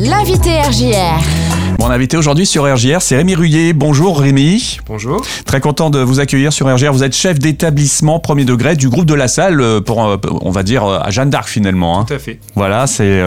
L'invité RJR. Mon invité aujourd'hui sur RJR, c'est Rémi Ruyer. Bonjour Rémi. Bonjour. Très content de vous accueillir sur RJR. Vous êtes chef d'établissement premier degré du groupe de la salle euh, pour, euh, on va dire, euh, à Jeanne d'Arc finalement. hein. Tout à fait. Voilà, c'est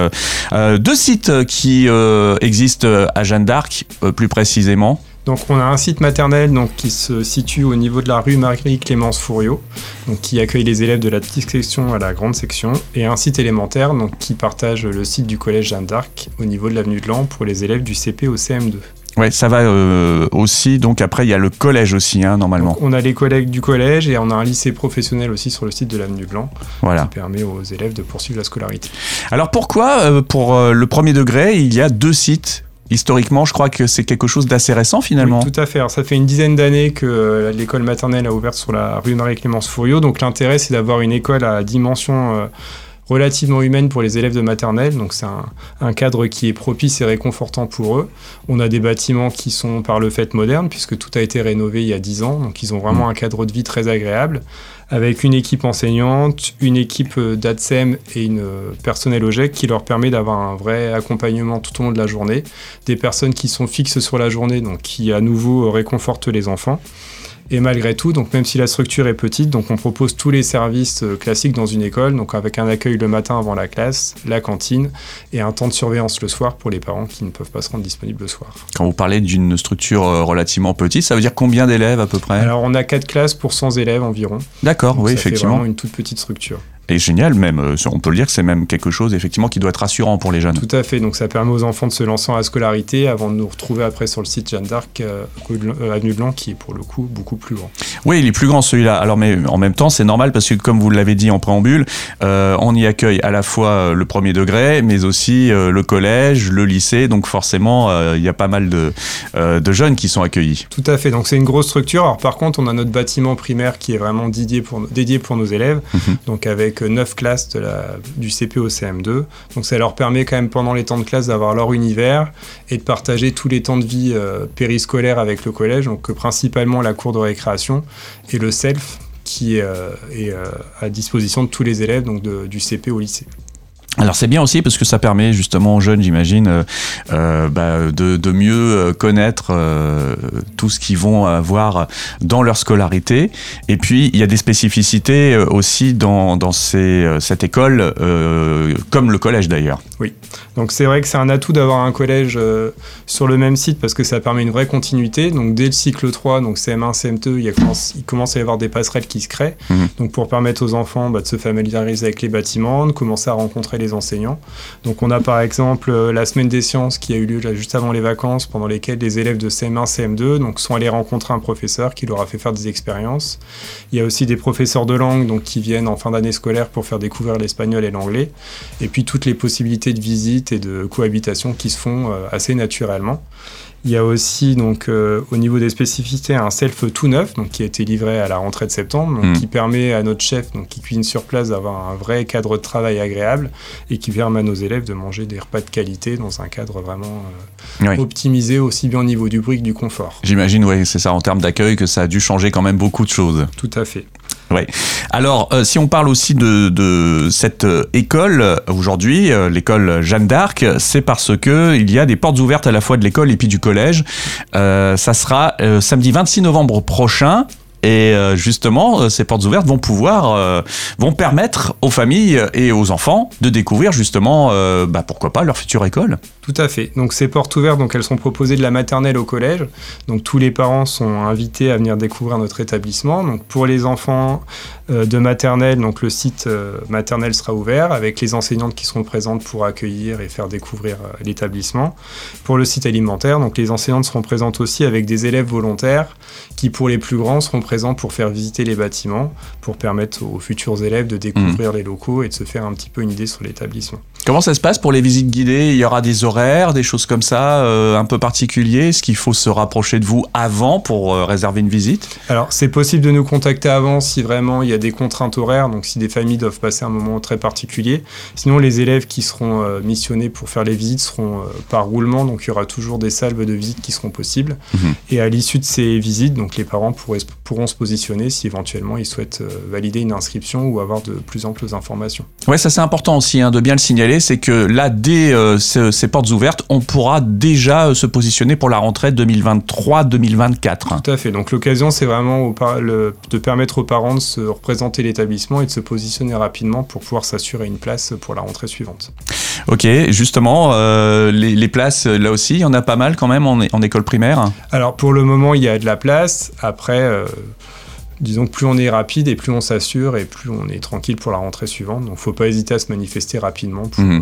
euh, deux sites qui euh, existent à Jeanne d'Arc, euh, plus précisément. Donc on a un site maternel donc, qui se situe au niveau de la rue Marie-Clémence Fouriot, donc, qui accueille les élèves de la petite section à la grande section, et un site élémentaire donc, qui partage le site du collège Jeanne d'Arc au niveau de l'avenue de Lan pour les élèves du CP au CM2. Ouais, ça va euh, aussi. Donc après, il y a le collège aussi, hein, normalement. Donc, on a les collègues du collège et on a un lycée professionnel aussi sur le site de l'avenue de Lan Voilà. qui permet aux élèves de poursuivre la scolarité. Alors pourquoi, euh, pour euh, le premier degré, il y a deux sites Historiquement, je crois que c'est quelque chose d'assez récent finalement. Oui, tout à fait. Alors, ça fait une dizaine d'années que euh, l'école maternelle a ouvert sur la rue Marie-Clémence Fouriot. Donc l'intérêt, c'est d'avoir une école à dimension euh, relativement humaine pour les élèves de maternelle. Donc c'est un, un cadre qui est propice et réconfortant pour eux. On a des bâtiments qui sont par le fait modernes, puisque tout a été rénové il y a 10 ans. Donc ils ont vraiment un cadre de vie très agréable, avec une équipe enseignante, une équipe euh, d'ADSEM et une euh, personnel OGEC qui leur permet d'avoir un vrai accompagnement tout au long de la journée. Des personnes qui sont fixes sur la journée, donc qui à nouveau réconfortent les enfants. Et malgré tout, donc même si la structure est petite, donc on propose tous les services euh, classiques dans une école, donc avec un accueil le matin avant la classe, la cantine et un temps de surveillance le soir pour les parents qui ne peuvent pas se rendre disponibles le soir. Quand vous parlez d'une structure euh, relativement petite, ça veut dire combien d'élèves à peu près? Alors on a quatre classes pour 100 élèves environ. D'accord, oui, ça fait effectivement. vraiment une toute petite structure. Et génial même, euh, on peut le dire que c'est même quelque chose effectivement qui doit être rassurant pour les jeunes. Tout à fait. Donc ça permet aux enfants de se lancer à la scolarité avant de nous retrouver après sur le site Jeanne d'Arc, euh, euh, avenue Lan, qui est pour le coup beaucoup plus grand. Oui, il est plus grand celui-là. Alors, mais en même temps, c'est normal parce que, comme vous l'avez dit en préambule, euh, on y accueille à la fois le premier degré, mais aussi euh, le collège, le lycée. Donc, forcément, il y a pas mal de, de jeunes qui sont accueillis. Tout à fait. Donc c'est une grosse structure. Alors par contre, on a notre bâtiment primaire qui est vraiment dédié pour, dédié pour nos élèves. Mhm. Donc avec euh, neuf classes de la, du CP au CM2. Donc ça leur permet quand même pendant les temps de classe d'avoir leur univers et de partager tous les temps de vie euh, périscolaires avec le collège. Donc euh, principalement la cour de récréation et le self qui euh, est euh, à disposition de tous les élèves donc du CP au lycée. Alors, c'est bien aussi parce que ça permet justement aux jeunes, j'imagine, euh, euh, bah, de, de mieux euh, connaître euh, tout ce qu'ils vont avoir dans leur scolarité. Et puis, il y a des spécificités aussi dans, dans ces, cette école, euh, comme le collège d'ailleurs. Donc c'est vrai que c'est un atout d'avoir un collège sur le même site parce que ça permet une vraie continuité. Donc dès le cycle 3, donc CM1, CM2, il, y a commence, il commence à y avoir des passerelles qui se créent. Mhm. Donc pour permettre aux enfants bah, de se familiariser avec les bâtiments, de commencer à rencontrer les enseignants. Donc on a par exemple euh, la semaine des sciences qui a eu lieu là, juste avant les vacances, pendant lesquelles les élèves de CM1, CM2 donc, sont allés rencontrer un professeur qui leur a fait faire des expériences. Il y a aussi des professeurs de langue donc, qui viennent en fin d'année scolaire pour faire découvrir l'espagnol et l'anglais et puis toutes les possibilités de visite et de cohabitation qui se font euh, assez naturellement. Il y a aussi donc euh, au niveau des spécificités un self tout neuf donc qui a été livré à la rentrée de septembre donc Mm. qui permet à notre chef donc qui cuisine sur place d'avoir un vrai cadre de travail agréable et qui permet à nos élèves de manger des repas de qualité dans un cadre vraiment euh, Oui. optimisé aussi bien au niveau du bruit que du confort. J'imagine, oui, c'est ça, en termes d'accueil, que ça a dû changer quand même beaucoup de choses. Tout à fait. Alors, euh, si on parle aussi de, de cette euh, école aujourd'hui, euh, l'école Jeanne d'Arc, c'est parce que il y a des portes ouvertes à la fois de l'école et puis du collège. Ça sera samedi 26 novembre prochain. Et euh, justement, euh, ces portes ouvertes vont pouvoir, euh, vont permettre aux familles et aux enfants de découvrir justement, bah, pourquoi pas, leur future école. Tout à fait. Donc ces portes ouvertes, donc elles sont proposées de la maternelle au collège. Donc tous les parents sont invités à venir découvrir notre établissement. Donc pour les enfants euh, de maternelle, donc le site euh, maternelle sera ouvert avec les enseignantes qui seront présentes pour accueillir et faire découvrir euh, l'établissement. Pour le site alimentaire, donc les enseignantes seront présentes aussi avec des élèves volontaires qui pour les plus grands seront présents pour faire visiter les bâtiments, pour permettre aux futurs élèves de découvrir les locaux et de se faire un petit peu une idée sur l'établissement. Comment ça se passe pour les visites guidées? Il y aura des horaires, des choses comme ça, euh, un peu particuliers Est-ce qu'il faut se rapprocher de vous avant pour euh, réserver une visite? Alors, c'est possible de nous contacter avant si vraiment il y a des contraintes horaires, donc si des familles doivent passer un moment très particulier. Sinon, les élèves qui seront euh, missionnés pour faire les visites seront par roulement, donc il y aura toujours des salves de visites qui seront possibles. Mhm. Et à l'issue de ces visites, donc les parents pourraient- pourront se positionner si éventuellement ils souhaitent valider une inscription ou avoir de plus amples informations. Ouais, ça c'est important aussi hein, de bien le signaler, c'est que là, dès ce- ces portes ouvertes, on pourra déjà euh, se positionner pour la rentrée 2023-2024. Tout à fait. Donc l'occasion, c'est vraiment le- de permettre aux parents de se représenter l'établissement et de se positionner rapidement pour pouvoir s'assurer une place pour la rentrée suivante. Ok, justement, euh, les, les places, là aussi, il y en a pas mal quand même en, en école primaire? Alors pour le moment, il y a de la place. Après, euh, disons que plus on est rapide et plus on s'assure et plus on est tranquille pour la rentrée suivante. Donc faut pas hésiter à se manifester rapidement pour, Mhm. euh,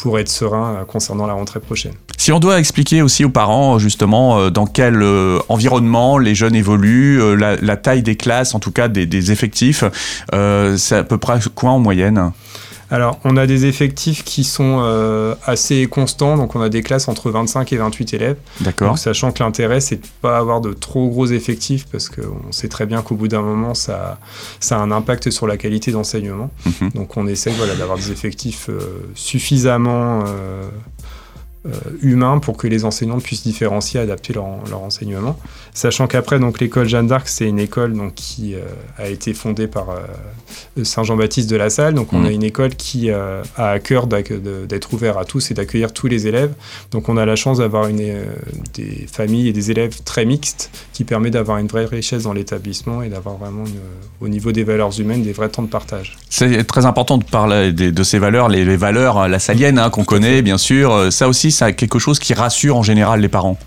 pour être serein euh, concernant la rentrée prochaine. Si on doit expliquer aussi aux parents justement euh, dans quel euh, environnement les jeunes évoluent, euh, la, taille des classes, en tout cas des, des effectifs, euh, c'est à peu près quoi en moyenne? Alors, on a des effectifs qui sont euh, assez constants, donc on a des classes entre 25 et 28 élèves. D'accord. Donc, sachant que l'intérêt, c'est de pas avoir de trop gros effectifs, parce qu'on sait très bien qu'au bout d'un moment, ça, ça a un impact sur la qualité d'enseignement. Mhm. Donc, on essaie voilà, d'avoir des effectifs euh, suffisamment euh, humains pour que les enseignants puissent différencier, adapter leur, leur enseignement. Sachant qu'après, donc l'école Jeanne d'Arc, c'est une école donc, qui euh, a été fondée par euh, Saint Jean-Baptiste de la Salle. Donc, on Mhm. a une école qui euh, a à cœur de- d'être ouvert à tous et d'accueillir tous les élèves. Donc, on a la chance d'avoir des familles et des élèves très mixtes qui permet d'avoir une vraie richesse dans l'établissement et d'avoir vraiment, une- au niveau des valeurs humaines, des vrais temps de partage. C'est très important de parler des- de ces valeurs, les, les valeurs euh, la salienne hein, qu'on connaît bien sûr. Ça aussi, c'est quelque chose qui rassure en général les parents.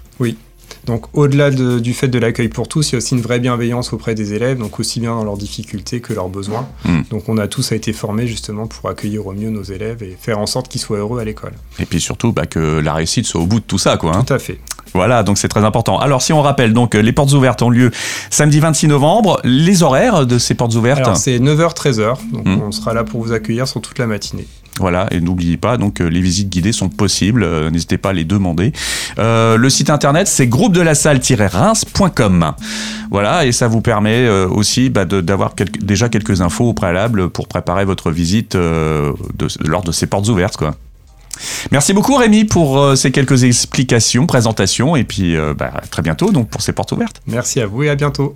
Donc, au-delà de- du fait de l'accueil pour tous, il y a aussi une vraie bienveillance auprès des élèves, donc aussi bien dans leurs difficultés que leurs besoins. Mm. Donc, on a tous été formés justement pour accueillir au mieux nos élèves et faire en sorte qu'ils soient heureux à l'école. Et puis surtout bah, que la réussite soit au bout de tout ça, quoi. hein. Tout à fait. Voilà, donc c'est très important. Alors si on rappelle, donc euh, les portes ouvertes ont lieu samedi 26 novembre. Les horaires de ces portes ouvertes, Alors, c'est 9h-13h, donc Mm. on sera là pour vous accueillir sur toute la matinée. Voilà, et n'oubliez pas, donc euh, les visites guidées sont possibles. euh, N'hésitez pas à les demander. Euh, le site internet, c'est groupe de la salle-reims.com. Voilà, et ça vous permet aussi bah, d'avoir déjà quelques infos au préalable pour préparer votre visite lors de ces portes ouvertes, quoi. Merci beaucoup Rémi pour ces quelques explications, présentations, et puis bah, à très bientôt donc pour ces portes ouvertes. Merci à vous et à bientôt.